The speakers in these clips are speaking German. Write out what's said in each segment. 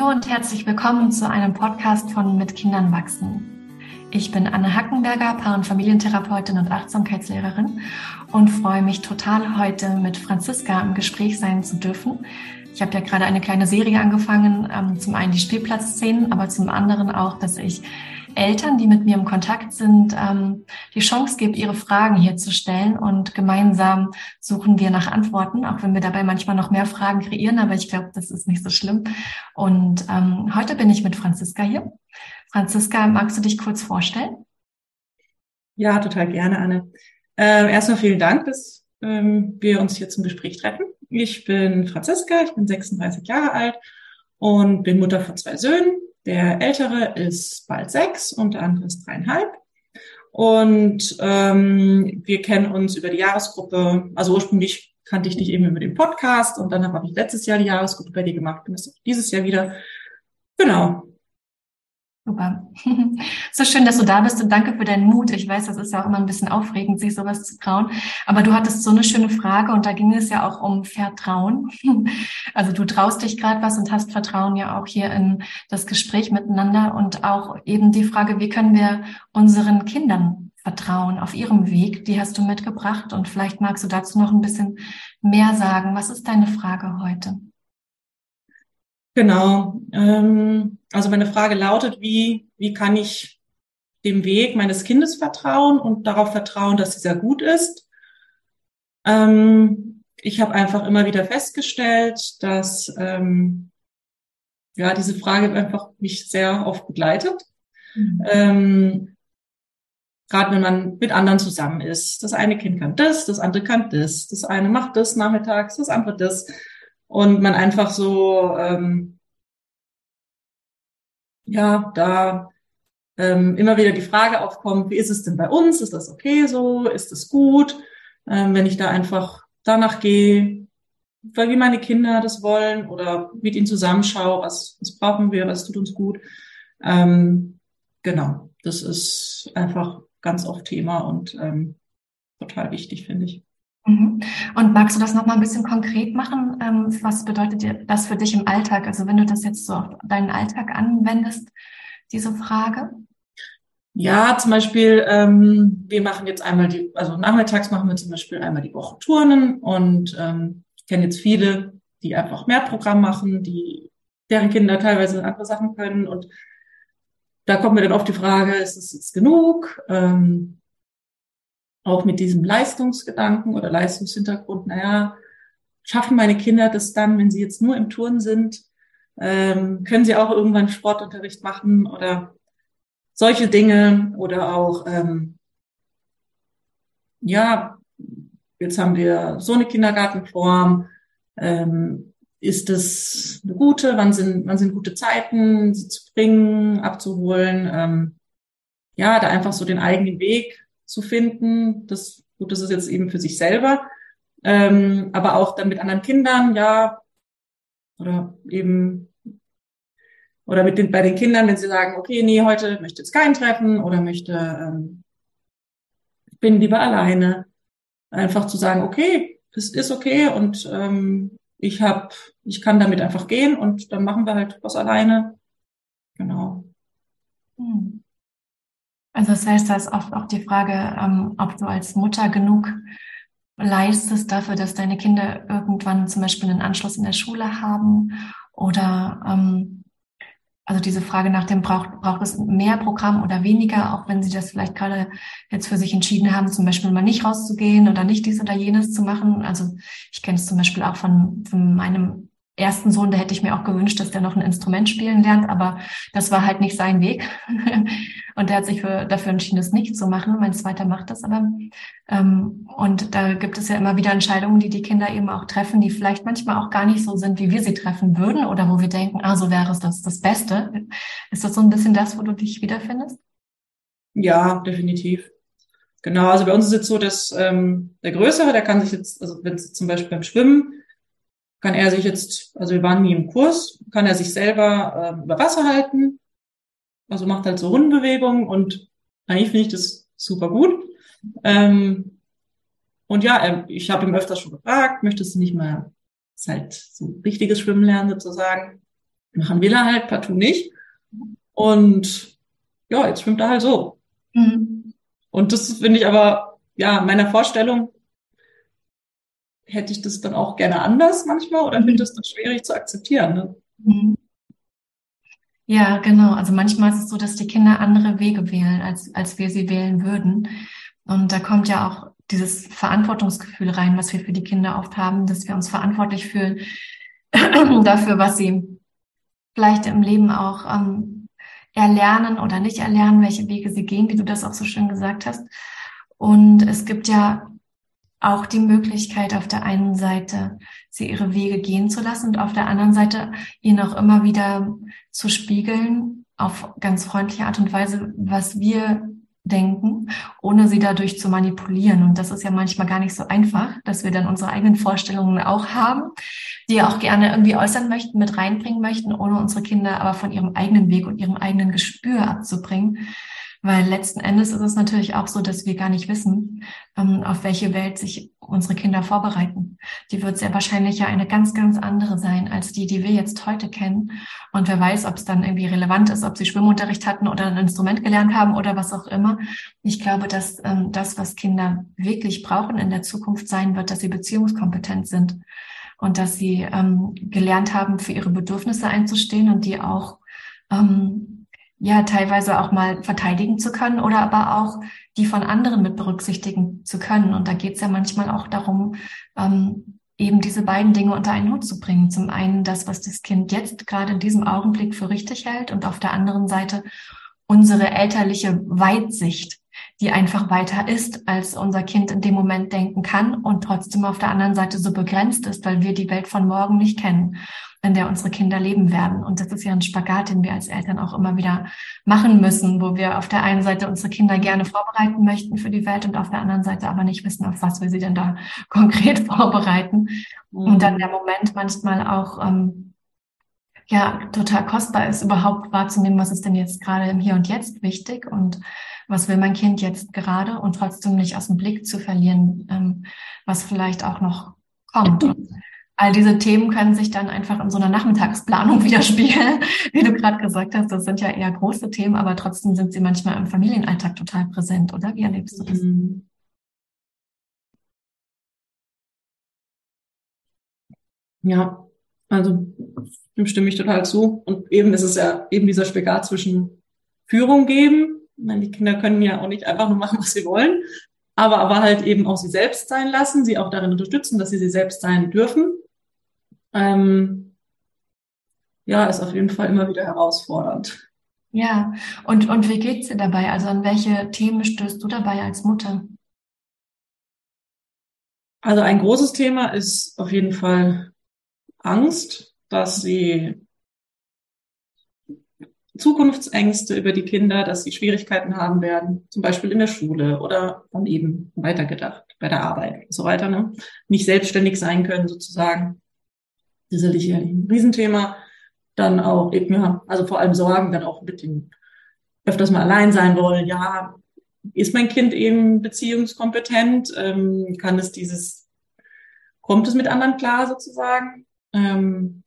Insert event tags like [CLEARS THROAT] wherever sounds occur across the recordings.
Hallo und herzlich willkommen zu einem Podcast von Mit Kindern wachsen. Ich bin Anne Hackenberger, Paar- und Familientherapeutin und Achtsamkeitslehrerin und freue mich total, heute mit Franziska im Gespräch sein zu dürfen. Ich habe ja gerade eine kleine Serie angefangen, ähm, zum einen die Spielplatzszenen, aber zum anderen auch, dass ich Eltern, die mit mir im Kontakt sind, ähm, die Chance gibt, ihre Fragen hier zu stellen und gemeinsam suchen wir nach Antworten, auch wenn wir dabei manchmal noch mehr Fragen kreieren, aber ich glaube, das ist nicht so schlimm. Und ähm, heute bin ich mit Franziska hier. Franziska, magst du dich kurz vorstellen? Ja, total gerne, Anne. Äh, erstmal vielen Dank, dass ähm, wir uns hier zum Gespräch treffen. Ich bin Franziska, ich bin 36 Jahre alt und bin Mutter von zwei Söhnen. Der ältere ist bald sechs und der andere ist dreieinhalb. Und ähm, wir kennen uns über die Jahresgruppe. Also ursprünglich kannte ich dich eben über den Podcast und dann habe ich letztes Jahr die Jahresgruppe bei dir gemacht und das auch dieses Jahr wieder. Genau. Super. [LAUGHS] So schön, dass du da bist und danke für deinen Mut. Ich weiß, das ist ja auch immer ein bisschen aufregend, sich sowas zu trauen. Aber du hattest so eine schöne Frage und da ging es ja auch um Vertrauen. [LAUGHS] Also du traust dich gerade was und hast Vertrauen ja auch hier in das Gespräch miteinander und auch eben die Frage, wie können wir unseren Kindern vertrauen auf ihrem Weg? Die hast du mitgebracht und vielleicht magst du dazu noch ein bisschen mehr sagen. Was ist deine Frage heute? Genau. Ähm, also meine Frage lautet, wie, wie kann ich dem Weg meines Kindes vertrauen und darauf vertrauen, dass dieser gut ist? Ähm, ich habe einfach immer wieder festgestellt, dass ähm, ja diese Frage einfach mich sehr oft begleitet. Mhm. Ähm, Gerade wenn man mit anderen zusammen ist. Das eine Kind kann das, das andere kann das. Das eine macht das nachmittags, das andere das und man einfach so ähm, ja da ähm, immer wieder die Frage aufkommt, wie ist es denn bei uns? Ist das okay so? Ist es gut? Ähm, wenn ich da einfach danach gehe, weil wie meine Kinder das wollen oder mit ihnen zusammenschaue, was, was brauchen wir, was tut uns gut. Ähm, genau, das ist einfach ganz oft Thema und ähm, total wichtig, finde ich. Mhm. Und magst du das nochmal ein bisschen konkret machen? Ähm, was bedeutet das für dich im Alltag? Also wenn du das jetzt so auf deinen Alltag anwendest, diese Frage? Ja, zum Beispiel, ähm, wir machen jetzt einmal die, also nachmittags machen wir zum Beispiel einmal die Woche Turnen und ähm, ich kenne jetzt viele, die einfach mehr Programm machen, die deren Kinder teilweise andere Sachen können und da kommt mir dann oft die Frage, ist es jetzt genug? Ähm, auch mit diesem Leistungsgedanken oder Leistungshintergrund, naja, schaffen meine Kinder das dann, wenn sie jetzt nur im Turn sind? Ähm, können sie auch irgendwann Sportunterricht machen oder solche Dinge oder auch, ähm, ja, jetzt haben wir so eine Kindergartenform, ähm, ist das eine gute, wann sind, wann sind gute Zeiten, sie zu bringen, abzuholen, ähm, ja, da einfach so den eigenen Weg zu finden. Das, gut, das ist jetzt eben für sich selber. Ähm, aber auch dann mit anderen Kindern, ja, oder eben, oder mit den, bei den Kindern, wenn sie sagen, okay, nee, heute möchte jetzt kein Treffen oder möchte, ähm, bin lieber alleine. Einfach zu sagen, okay, das ist okay und ähm, ich hab, ich kann damit einfach gehen und dann machen wir halt was alleine. Genau. Hm. Also das heißt, da ist oft auch die Frage, ähm, ob du als Mutter genug leistest dafür, dass deine Kinder irgendwann zum Beispiel einen Anschluss in der Schule haben oder ähm, also diese Frage nach dem braucht, braucht es mehr Programm oder weniger, auch wenn sie das vielleicht gerade jetzt für sich entschieden haben, zum Beispiel mal nicht rauszugehen oder nicht dies oder jenes zu machen. Also ich kenne es zum Beispiel auch von, von meinem ersten Sohn, da hätte ich mir auch gewünscht, dass der noch ein Instrument spielen lernt, aber das war halt nicht sein Weg. [LAUGHS] und der hat sich für, dafür entschieden, das nicht zu machen. Mein zweiter macht das aber. Ähm, und da gibt es ja immer wieder Entscheidungen, die die Kinder eben auch treffen, die vielleicht manchmal auch gar nicht so sind, wie wir sie treffen würden oder wo wir denken, ah, so wäre es das, das Beste. Ist das so ein bisschen das, wo du dich wiederfindest? Ja, definitiv. Genau, also bei uns ist es so, dass ähm, der Größere, der kann sich jetzt, also wenn es zum Beispiel beim Schwimmen kann er sich jetzt, also wir waren nie im Kurs, kann er sich selber äh, über Wasser halten, also macht halt so Rundenbewegungen und eigentlich finde ich das super gut. Ähm, und ja, ich habe ihm öfters schon gefragt, möchtest du nicht mal halt so richtiges Schwimmen lernen sozusagen? Machen will er halt partout nicht. Und ja, jetzt schwimmt er halt so. Mhm. Und das finde ich aber, ja, meiner Vorstellung hätte ich das dann auch gerne anders manchmal oder finde das dann schwierig zu akzeptieren. Ne? Mhm. Ja, genau. Also manchmal ist es so, dass die Kinder andere Wege wählen, als, als wir sie wählen würden. Und da kommt ja auch dieses Verantwortungsgefühl rein, was wir für die Kinder oft haben, dass wir uns verantwortlich fühlen [CLEARS THROAT] dafür, was sie vielleicht im Leben auch ähm, erlernen oder nicht erlernen, welche Wege sie gehen, wie du das auch so schön gesagt hast. Und es gibt ja auch die Möglichkeit, auf der einen Seite sie ihre Wege gehen zu lassen und auf der anderen Seite ihnen auch immer wieder zu spiegeln, auf ganz freundliche Art und Weise, was wir denken, ohne sie dadurch zu manipulieren. Und das ist ja manchmal gar nicht so einfach, dass wir dann unsere eigenen Vorstellungen auch haben, die auch gerne irgendwie äußern möchten, mit reinbringen möchten, ohne unsere Kinder aber von ihrem eigenen Weg und ihrem eigenen Gespür abzubringen. Weil letzten Endes ist es natürlich auch so, dass wir gar nicht wissen, ähm, auf welche Welt sich unsere Kinder vorbereiten. Die wird sehr wahrscheinlich ja eine ganz, ganz andere sein als die, die wir jetzt heute kennen. Und wer weiß, ob es dann irgendwie relevant ist, ob sie Schwimmunterricht hatten oder ein Instrument gelernt haben oder was auch immer. Ich glaube, dass ähm, das, was Kinder wirklich brauchen in der Zukunft sein wird, dass sie beziehungskompetent sind und dass sie ähm, gelernt haben, für ihre Bedürfnisse einzustehen und die auch ähm, ja teilweise auch mal verteidigen zu können oder aber auch die von anderen mit berücksichtigen zu können. Und da geht es ja manchmal auch darum, ähm, eben diese beiden Dinge unter einen Hut zu bringen. Zum einen das, was das Kind jetzt gerade in diesem Augenblick für richtig hält und auf der anderen Seite unsere elterliche Weitsicht, die einfach weiter ist, als unser Kind in dem Moment denken kann und trotzdem auf der anderen Seite so begrenzt ist, weil wir die Welt von morgen nicht kennen in der unsere Kinder leben werden. Und das ist ja ein Spagat, den wir als Eltern auch immer wieder machen müssen, wo wir auf der einen Seite unsere Kinder gerne vorbereiten möchten für die Welt und auf der anderen Seite aber nicht wissen, auf was wir sie denn da [LAUGHS] konkret vorbereiten. Mhm. Und dann der Moment manchmal auch, ähm, ja, total kostbar ist, überhaupt wahrzunehmen, was ist denn jetzt gerade im Hier und Jetzt wichtig und was will mein Kind jetzt gerade und trotzdem nicht aus dem Blick zu verlieren, ähm, was vielleicht auch noch kommt. Und all diese Themen können sich dann einfach in so einer Nachmittagsplanung [LAUGHS] widerspiegeln. Wie du gerade gesagt hast, das sind ja eher große Themen, aber trotzdem sind sie manchmal im Familienalltag total präsent, oder? Wie erlebst du das? Mhm. Ja, also dem stimme ich total zu. Und eben ist es ja eben dieser Spagat zwischen Führung geben. Meine, die Kinder können ja auch nicht einfach nur machen, was sie wollen, aber, aber halt eben auch sie selbst sein lassen, sie auch darin unterstützen, dass sie sie selbst sein dürfen ähm, ja, ist auf jeden Fall immer wieder herausfordernd. Ja, und, und wie geht's dir dabei? Also an welche Themen stößt du dabei als Mutter? Also ein großes Thema ist auf jeden Fall Angst, dass sie Zukunftsängste über die Kinder, dass sie Schwierigkeiten haben werden, zum Beispiel in der Schule oder dann eben weitergedacht bei der Arbeit und so weiter, ne? nicht selbstständig sein können sozusagen sicherlich ein Riesenthema. Dann auch eben, ja, also vor allem Sorgen, dann auch mit dem öfters mal allein sein wollen. Ja, ist mein Kind eben beziehungskompetent? Ähm, kann es dieses, kommt es mit anderen klar sozusagen? Ähm,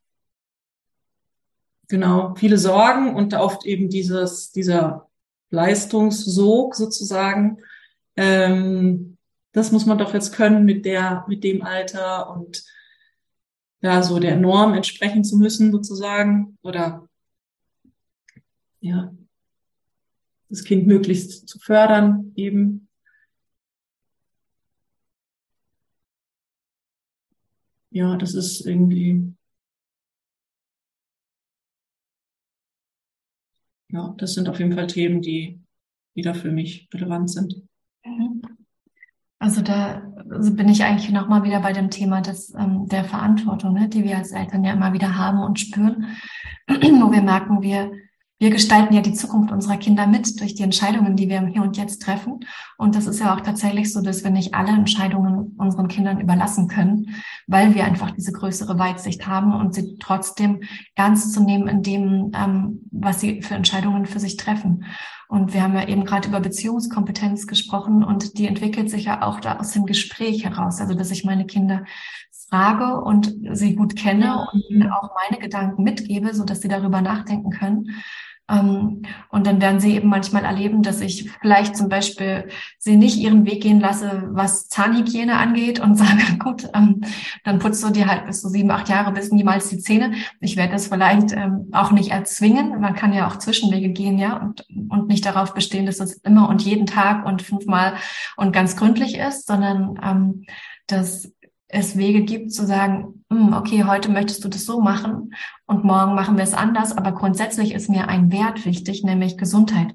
genau, viele Sorgen und oft eben dieses, dieser Leistungssog sozusagen. Ähm, das muss man doch jetzt können mit der, mit dem Alter und ja, so der Norm entsprechen zu müssen, sozusagen, oder ja, das Kind möglichst zu fördern, eben. Ja, das ist irgendwie, ja, das sind auf jeden Fall Themen, die wieder für mich relevant sind. Also da bin ich eigentlich nochmal wieder bei dem Thema des, ähm, der Verantwortung, ne, die wir als Eltern ja immer wieder haben und spüren, [CLEARS THROAT] wo wir merken, wir, wir gestalten ja die Zukunft unserer Kinder mit durch die Entscheidungen, die wir im Hier und Jetzt treffen. Und das ist ja auch tatsächlich so, dass wir nicht alle Entscheidungen unseren Kindern überlassen können, weil wir einfach diese größere Weitsicht haben und sie trotzdem ernst zu nehmen in dem, ähm, was sie für Entscheidungen für sich treffen. Und wir haben ja eben gerade über Beziehungskompetenz gesprochen und die entwickelt sich ja auch da aus dem Gespräch heraus. Also, dass ich meine Kinder frage und sie gut kenne und ihnen auch meine Gedanken mitgebe, so dass sie darüber nachdenken können. Ähm, und dann werden sie eben manchmal erleben, dass ich vielleicht zum Beispiel sie nicht ihren Weg gehen lasse, was Zahnhygiene angeht und [LAUGHS] sage, gut, ähm, dann putzt du dir halt bis zu sieben, acht Jahre bis niemals die Zähne. Ich werde das vielleicht ähm, auch nicht erzwingen. Man kann ja auch Zwischenwege gehen, ja, und, und nicht darauf bestehen, dass es immer und jeden Tag und fünfmal und ganz gründlich ist, sondern dass es Wege gibt zu sagen, hm, okay, heute möchtest du das so machen und morgen machen wir es anders, aber grundsätzlich ist mir ein Wert wichtig, nämlich Gesundheit.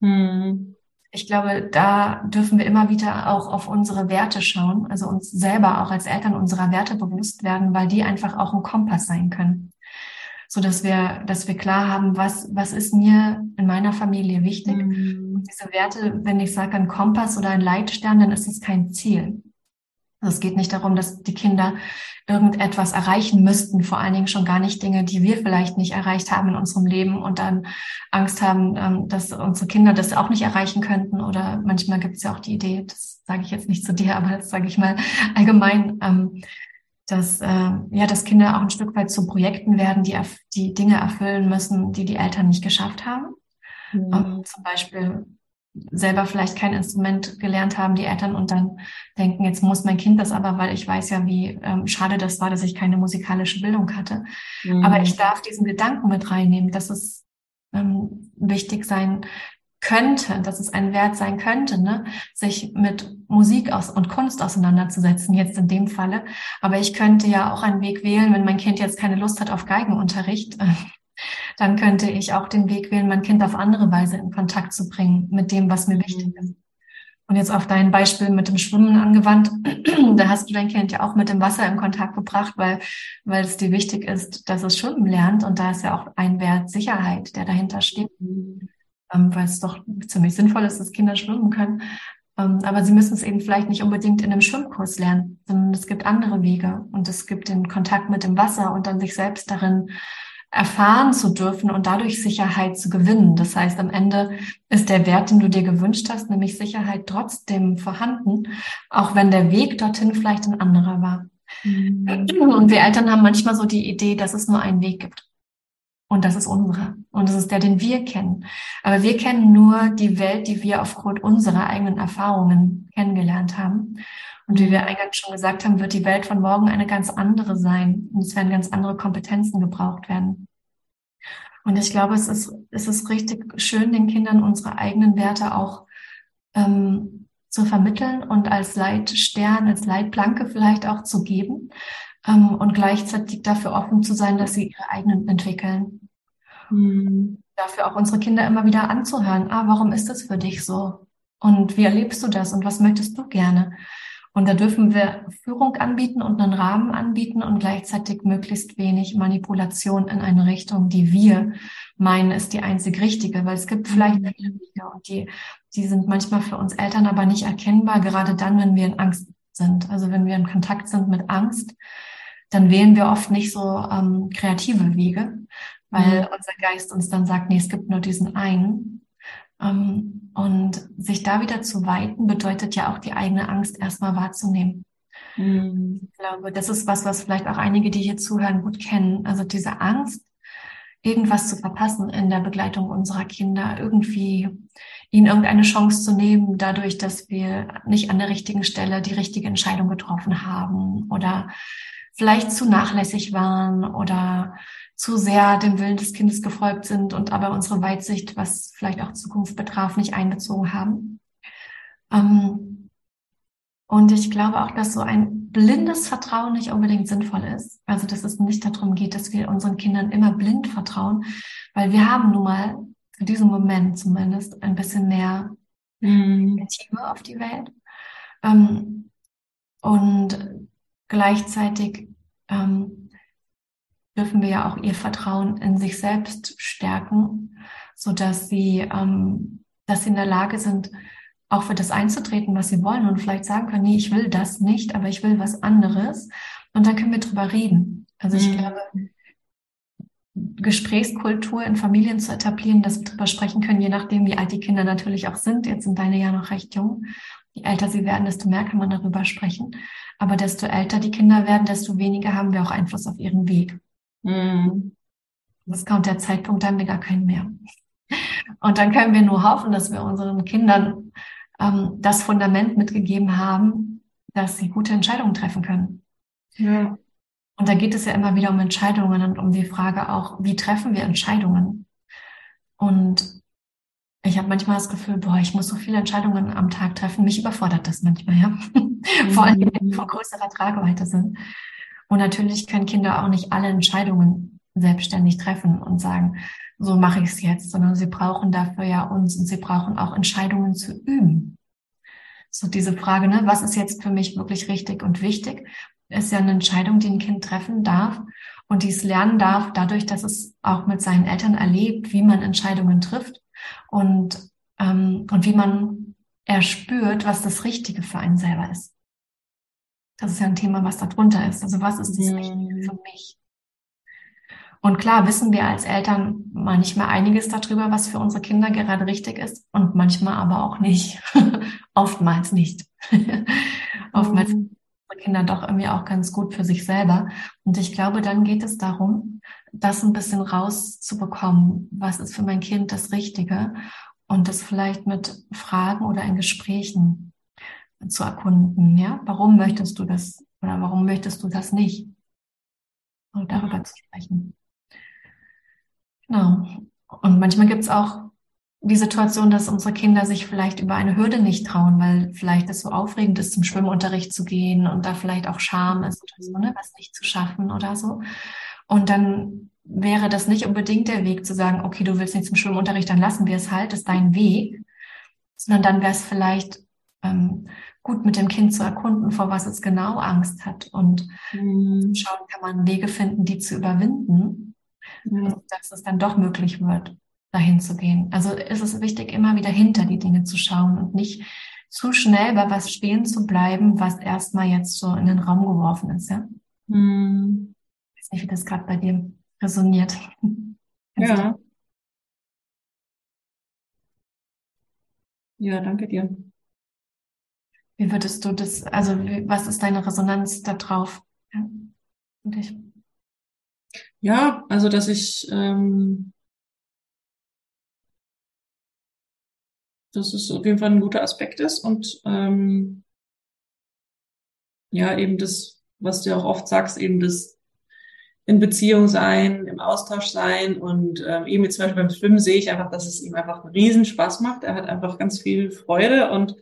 Hm. Ich glaube, da dürfen wir immer wieder auch auf unsere Werte schauen, also uns selber auch als Eltern unserer Werte bewusst werden, weil die einfach auch ein Kompass sein können. So dass wir, dass wir klar haben, was, was ist mir in meiner Familie wichtig. Mhm. Und diese Werte, wenn ich sage ein Kompass oder ein Leitstern, dann ist es kein Ziel. Also es geht nicht darum, dass die Kinder irgendetwas erreichen müssten, vor allen Dingen schon gar nicht Dinge, die wir vielleicht nicht erreicht haben in unserem Leben und dann Angst haben, ähm, dass unsere Kinder das auch nicht erreichen könnten. Oder manchmal gibt es ja auch die Idee, das sage ich jetzt nicht zu dir, aber das sage ich mal allgemein, ähm, dass äh, ja, dass Kinder auch ein Stück weit zu Projekten werden, die die Dinge erfüllen müssen, die die Eltern nicht geschafft haben. Mhm. Um, zum Beispiel selber vielleicht kein Instrument gelernt haben, die Eltern, und dann denken, jetzt muss mein Kind das aber, weil ich weiß ja, wie ähm, schade das war, dass ich keine musikalische Bildung hatte. Mhm. Aber ich darf diesen Gedanken mit reinnehmen, dass es ähm, wichtig sein könnte, dass es ein Wert sein könnte, ne, sich mit Musik aus und Kunst auseinanderzusetzen, jetzt in dem Falle. Aber ich könnte ja auch einen Weg wählen, wenn mein Kind jetzt keine Lust hat auf Geigenunterricht, dann könnte ich auch den Weg wählen, mein Kind auf andere Weise in Kontakt zu bringen mit dem, was mir wichtig ist. Und jetzt auf dein Beispiel mit dem Schwimmen angewandt, [CLEARS THROAT] da hast du dein Kind ja auch mit dem Wasser in Kontakt gebracht, weil, weil es dir wichtig ist, dass es schwimmen lernt. Und da ist ja auch ein Wert Sicherheit, der dahinter steht, ähm, weil es doch ziemlich sinnvoll ist, dass Kinder schwimmen können. Ähm, aber sie müssen es eben vielleicht nicht unbedingt in einem Schwimmkurs lernen, sondern es gibt andere Wege und es gibt den Kontakt mit dem Wasser und dann sich selbst darin erfahren zu dürfen und dadurch Sicherheit zu gewinnen. Das heißt, am Ende ist der Wert, den du dir gewünscht hast, nämlich Sicherheit trotzdem vorhanden, auch wenn der Weg dorthin vielleicht ein anderer war. Mhm. Und wir Eltern haben manchmal so die Idee, dass es nur einen Weg gibt. Und das ist unsere. Und das ist der, den wir kennen. Aber wir kennen nur die Welt, die wir aufgrund unserer eigenen Erfahrungen kennengelernt haben. Und wie wir eingangs schon gesagt haben, wird die Welt von morgen eine ganz andere sein. Und es werden ganz andere Kompetenzen gebraucht werden. Und ich glaube, es ist, es ist richtig schön, den Kindern unsere eigenen Werte auch ähm, zu vermitteln und als Leitstern, als Leitplanke vielleicht auch zu geben ähm, und gleichzeitig dafür offen zu sein, dass sie ihre eigenen entwickeln. Mhm. Dafür auch unsere Kinder immer wieder anzuhören. Ah, warum ist das für dich so? Und wie erlebst du das? Und was möchtest du gerne? Und da dürfen wir Führung anbieten und einen Rahmen anbieten und gleichzeitig möglichst wenig Manipulation in eine Richtung, die wir meinen, ist die einzig richtige, weil es gibt vielleicht mhm. viele Wege und die, die sind manchmal für uns Eltern aber nicht erkennbar, gerade dann, wenn wir in Angst sind. Also wenn wir in Kontakt sind mit Angst, dann wählen wir oft nicht so ähm, kreative Wege, weil mhm. unser Geist uns dann sagt, nee, es gibt nur diesen einen. Ähm, und sich da wieder zu weiten, bedeutet ja auch die eigene Angst erstmal wahrzunehmen. Mhm. Ich glaube, das ist was, was vielleicht auch einige, die hier zuhören, gut kennen. Also diese Angst, irgendwas zu verpassen in der Begleitung unserer Kinder, irgendwie ihnen irgendeine Chance zu nehmen, dadurch, dass wir nicht an der richtigen Stelle die richtige Entscheidung getroffen haben oder vielleicht zu nachlässig waren oder zu sehr dem Willen des Kindes gefolgt sind und aber unsere Weitsicht, was vielleicht auch Zukunft betraf, nicht einbezogen haben. Ähm, und ich glaube auch, dass so ein blindes Vertrauen nicht unbedingt sinnvoll ist. Also, dass es nicht darum geht, dass wir unseren Kindern immer blind vertrauen, weil wir haben nun mal für diesen Moment zumindest ein bisschen mehr mhm. Perspektive auf die Welt. Ähm, und gleichzeitig ähm, dürfen wir ja auch ihr Vertrauen in sich selbst stärken, so dass sie, ähm, dass sie in der Lage sind, auch für das einzutreten, was sie wollen und vielleicht sagen können, nee, ich will das nicht, aber ich will was anderes. Und dann können wir drüber reden. Also ich mhm. glaube, Gesprächskultur in Familien zu etablieren, dass wir drüber sprechen können, je nachdem, wie alt die Kinder natürlich auch sind. Jetzt sind deine ja noch recht jung, Je älter sie werden, desto mehr kann man darüber sprechen. Aber desto älter die Kinder werden, desto weniger haben wir auch Einfluss auf ihren Weg. Mhm. Das kommt der Zeitpunkt, da haben wir gar keinen mehr. Und dann können wir nur hoffen, dass wir unseren Kindern ähm, das Fundament mitgegeben haben, dass sie gute Entscheidungen treffen können. Ja. Und da geht es ja immer wieder um Entscheidungen und um die Frage auch, wie treffen wir Entscheidungen? Und ich habe manchmal das Gefühl, boah, ich muss so viele Entscheidungen am Tag treffen. Mich überfordert das manchmal, ja. Mhm. [LAUGHS] Vor allem, wenn die von größerer Tragweite sind. Und natürlich können Kinder auch nicht alle Entscheidungen selbstständig treffen und sagen, so mache ich es jetzt, sondern sie brauchen dafür ja uns und sie brauchen auch Entscheidungen zu üben. So diese Frage, ne, was ist jetzt für mich wirklich richtig und wichtig, ist ja eine Entscheidung, die ein Kind treffen darf und dies lernen darf, dadurch, dass es auch mit seinen Eltern erlebt, wie man Entscheidungen trifft und, ähm, und wie man erspürt, was das Richtige für einen selber ist. Das ist ja ein Thema, was da drunter ist. Also was ist das mhm. Richtige für mich? Und klar wissen wir als Eltern manchmal einiges darüber, was für unsere Kinder gerade richtig ist und manchmal aber auch nicht. [LAUGHS] Oftmals nicht. [LAUGHS] Oftmals mhm. Kinder doch irgendwie auch ganz gut für sich selber. Und ich glaube, dann geht es darum, das ein bisschen rauszubekommen. Was ist für mein Kind das Richtige? Und das vielleicht mit Fragen oder in Gesprächen zu erkunden. Ja, warum möchtest du das oder warum möchtest du das nicht? Und darüber zu sprechen. Genau. Und manchmal gibt es auch die Situation, dass unsere Kinder sich vielleicht über eine Hürde nicht trauen, weil vielleicht es so aufregend ist, zum Schwimmunterricht zu gehen und da vielleicht auch Scham ist oder so, ne, was nicht zu schaffen oder so. Und dann wäre das nicht unbedingt der Weg zu sagen, okay, du willst nicht zum Schwimmunterricht, dann lassen wir es halt, das ist dein Weg, sondern dann wäre es vielleicht ähm, gut mit dem Kind zu erkunden, vor was es genau Angst hat und mhm. schauen, kann man Wege finden, die zu überwinden, mhm. dass es dann doch möglich wird, dahin zu gehen. Also ist es wichtig, immer wieder hinter die Dinge zu schauen und nicht zu schnell bei was stehen zu bleiben, was erstmal jetzt so in den Raum geworfen ist, ja. Mhm. Ich weiß nicht, wie das gerade bei dir resoniert. ja. Ja, danke dir. Wie würdest du das, also was ist deine Resonanz da drauf? Ja, ja also dass ich, ähm, dass es auf jeden Fall ein guter Aspekt ist und ähm, ja, eben das, was du auch oft sagst, eben das in Beziehung sein, im Austausch sein und ähm, eben jetzt zum Beispiel beim Schwimmen sehe ich einfach, dass es ihm einfach einen Riesenspaß macht. Er hat einfach ganz viel Freude und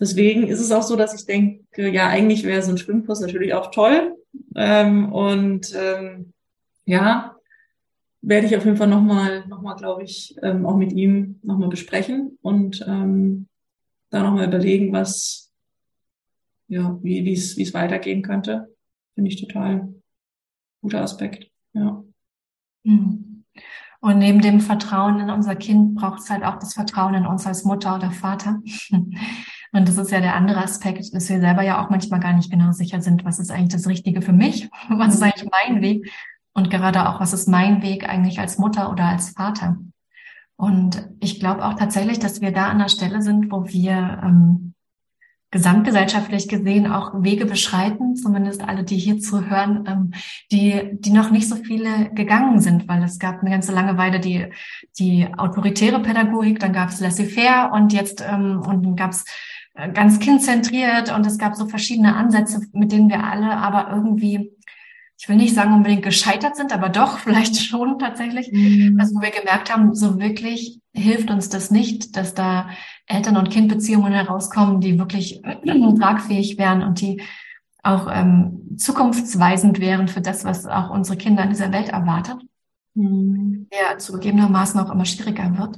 Deswegen ist es auch so, dass ich denke, ja, eigentlich wäre so ein Schwimmkurs natürlich auch toll. Ähm, und ähm, ja, werde ich auf jeden Fall nochmal, noch mal, glaube ich, ähm, auch mit ihm nochmal besprechen und ähm, da nochmal überlegen, was, ja, wie es wie es weitergehen könnte. Finde ich total guter Aspekt. Ja. Mhm. Und neben dem Vertrauen in unser Kind braucht es halt auch das Vertrauen in uns als Mutter oder Vater. [LAUGHS] Und das ist ja der andere Aspekt, dass wir selber ja auch manchmal gar nicht genau sicher sind, was ist eigentlich das Richtige für mich? [LAUGHS] Was ist eigentlich mein Weg? Und gerade auch, was ist mein Weg eigentlich als Mutter oder als Vater? Und ich glaube auch tatsächlich, dass wir da an der Stelle sind, wo wir ähm, gesamtgesellschaftlich gesehen auch Wege beschreiten, zumindest alle, die hier zuhören, ähm, die, die noch nicht so viele gegangen sind, weil es gab eine ganze lange Weile die, die autoritäre Pädagogik, dann gab es laissez-faire und jetzt ähm, und dann gab es äh, ganz kindzentriert und es gab so verschiedene Ansätze, mit denen wir alle aber irgendwie, ich will nicht sagen unbedingt gescheitert sind, aber doch [LAUGHS] vielleicht schon tatsächlich, mhm. also wo wir gemerkt haben, so wirklich hilft uns das nicht, dass da Eltern- und Kindbeziehungen herauskommen, die wirklich [CLEARS THROAT] tragfähig wären und die auch ähm, zukunftsweisend wären für das, was auch unsere Kinder in dieser Welt erwartet, mhm. der zugegebenermaßen auch immer schwieriger wird.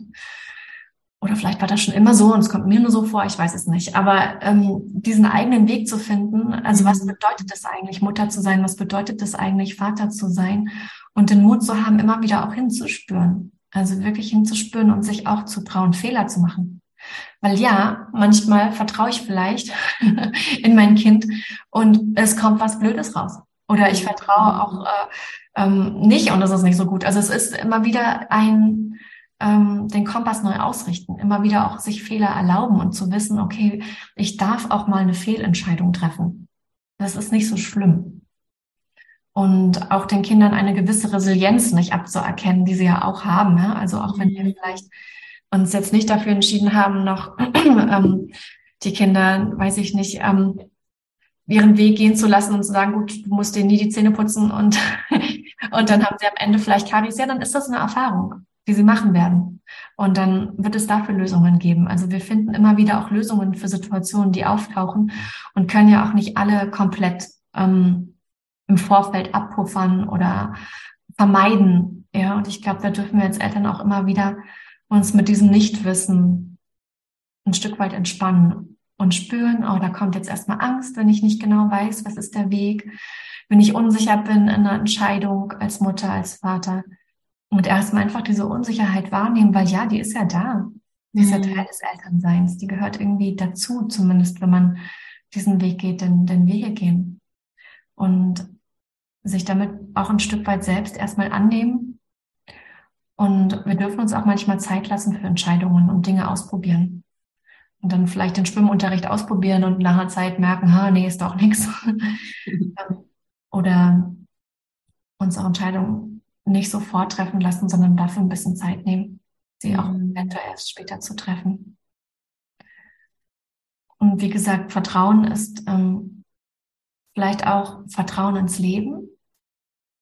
Oder vielleicht war das schon immer so und es kommt mir nur so vor, ich weiß es nicht. Aber ähm, diesen eigenen Weg zu finden, also was mhm. bedeutet es eigentlich, Mutter zu sein? Was bedeutet es eigentlich, Vater zu sein? Und den Mut zu haben, immer wieder auch hinzuspüren. Also wirklich hinzuspüren und sich auch zu trauen, Fehler zu machen. Weil ja, manchmal vertraue ich vielleicht [LAUGHS] in mein Kind und es kommt was Blödes raus. Oder ich vertraue auch äh, ähm, nicht und das ist nicht so gut. Also es ist immer wieder ein ähm, den Kompass neu ausrichten, immer wieder auch sich Fehler erlauben und zu wissen, okay, ich darf auch mal eine Fehlentscheidung treffen. Das ist nicht so schlimm. Und auch den Kindern eine gewisse Resilienz nicht abzuerkennen, die sie ja auch haben. Ja? Also auch wenn wir mhm. vielleicht uns jetzt nicht dafür entschieden haben, noch [CLEARS THROAT] ähm, die Kinder, weiß ich nicht, ähm, ihren Weg gehen zu lassen und zu sagen, gut, du musst denen nie die Zähne putzen und, [LAUGHS] und dann haben sie am Ende vielleicht Karies. Ja, dann ist das eine Erfahrung, die sie machen werden. Und dann wird es dafür Lösungen geben. Also wir finden immer wieder auch Lösungen für Situationen, die auftauchen und können ja auch nicht alle komplett ähm, im Vorfeld abpuffern oder vermeiden. Ja, und ich glaube, da dürfen wir als Eltern auch immer wieder uns mit diesem Nichtwissen ein Stück weit entspannen und spüren, oh, da kommt jetzt erstmal Angst, wenn ich nicht genau weiß, was ist der Weg, wenn ich unsicher bin in einer Entscheidung als Mutter, als Vater. Und erstmal einfach diese Unsicherheit wahrnehmen, weil ja, die ist ja da. Die ist ja mhm. Teil des Elternseins. Die gehört irgendwie dazu, zumindest wenn man diesen Weg geht, den, den wir hier gehen. Und sich damit auch ein Stück weit selbst erstmal annehmen. Und wir dürfen uns auch manchmal Zeit lassen für Entscheidungen und Dinge ausprobieren. Und dann vielleicht den Schwimmunterricht ausprobieren und nach einer Zeit merken, ha, nee, ist doch nichts. [LAUGHS] Oder uns auch Entscheidungen nicht sofort treffen lassen, sondern dafür ein bisschen Zeit nehmen, sie auch mhm. eventuell erst später zu treffen. Und wie gesagt, Vertrauen ist ähm, vielleicht auch Vertrauen ins Leben,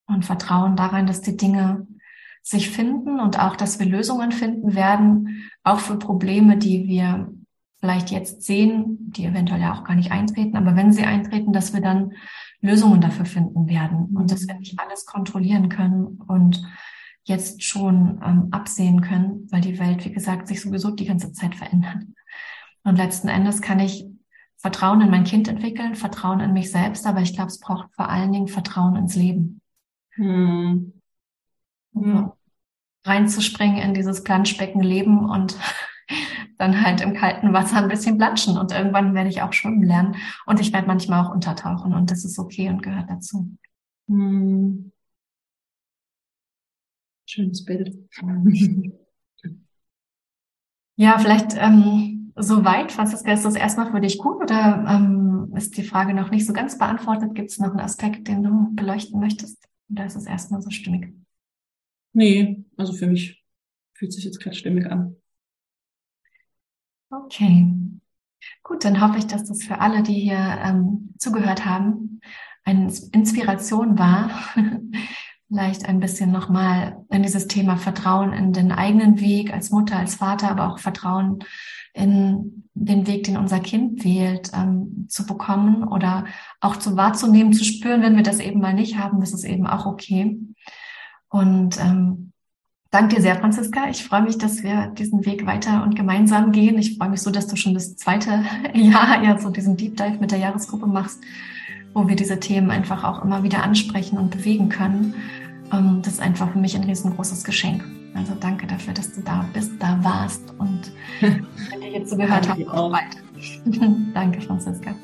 und Vertrauen daran, dass die Dinge sich finden und auch, dass wir Lösungen finden werden, auch für Probleme, die wir vielleicht jetzt sehen, die eventuell ja auch gar nicht eintreten, aber wenn sie eintreten, dass wir dann Lösungen dafür finden werden und dass wir nicht alles kontrollieren können und jetzt schon ähm, absehen können, weil die Welt, wie gesagt, sich sowieso die ganze Zeit verändert. Und letzten Endes kann ich Vertrauen in mein Kind entwickeln, Vertrauen in mich selbst, aber ich glaube, es braucht vor allen Dingen Vertrauen ins Leben. Hm. Ja. Reinzuspringen in dieses Planschbecken leben und dann halt im kalten Wasser ein bisschen platschen und irgendwann werde ich auch schwimmen lernen und ich werde manchmal auch untertauchen und das ist okay und gehört dazu. Hm. Schönes Bild. [LAUGHS] ja, vielleicht ähm, soweit, Franziska, ist das erstmal für dich gut oder ähm, ist die Frage noch nicht so ganz beantwortet? Gibt es noch einen Aspekt, den du beleuchten möchtest? Oder ist es erstmal so stimmig? Nee, also für mich fühlt sich jetzt gerade stimmig an. Okay. Gut, dann hoffe ich, dass das für alle, die hier ähm, zugehört haben, eine Inspiration war, [LAUGHS] vielleicht ein bisschen nochmal in dieses Thema Vertrauen in den eigenen Weg als Mutter, als Vater, aber auch Vertrauen in den Weg, den unser Kind wählt, ähm, zu bekommen oder auch zu wahrzunehmen, zu spüren, wenn wir das eben mal nicht haben, das ist eben auch okay. Und ähm, danke dir sehr, Franziska. Ich freue mich, dass wir diesen Weg weiter und gemeinsam gehen. Ich freue mich so, dass du schon das zweite [LAUGHS] Jahr ja so diesen Deep Dive mit der Jahresgruppe machst, wo wir diese Themen einfach auch immer wieder ansprechen und bewegen können. Ähm, das ist einfach für mich ein riesengroßes Geschenk. Also danke dafür, dass du da bist, da warst und [LAUGHS] wenn ihr jetzt zugehört habt, auch weiter. [LAUGHS] danke, Franziska.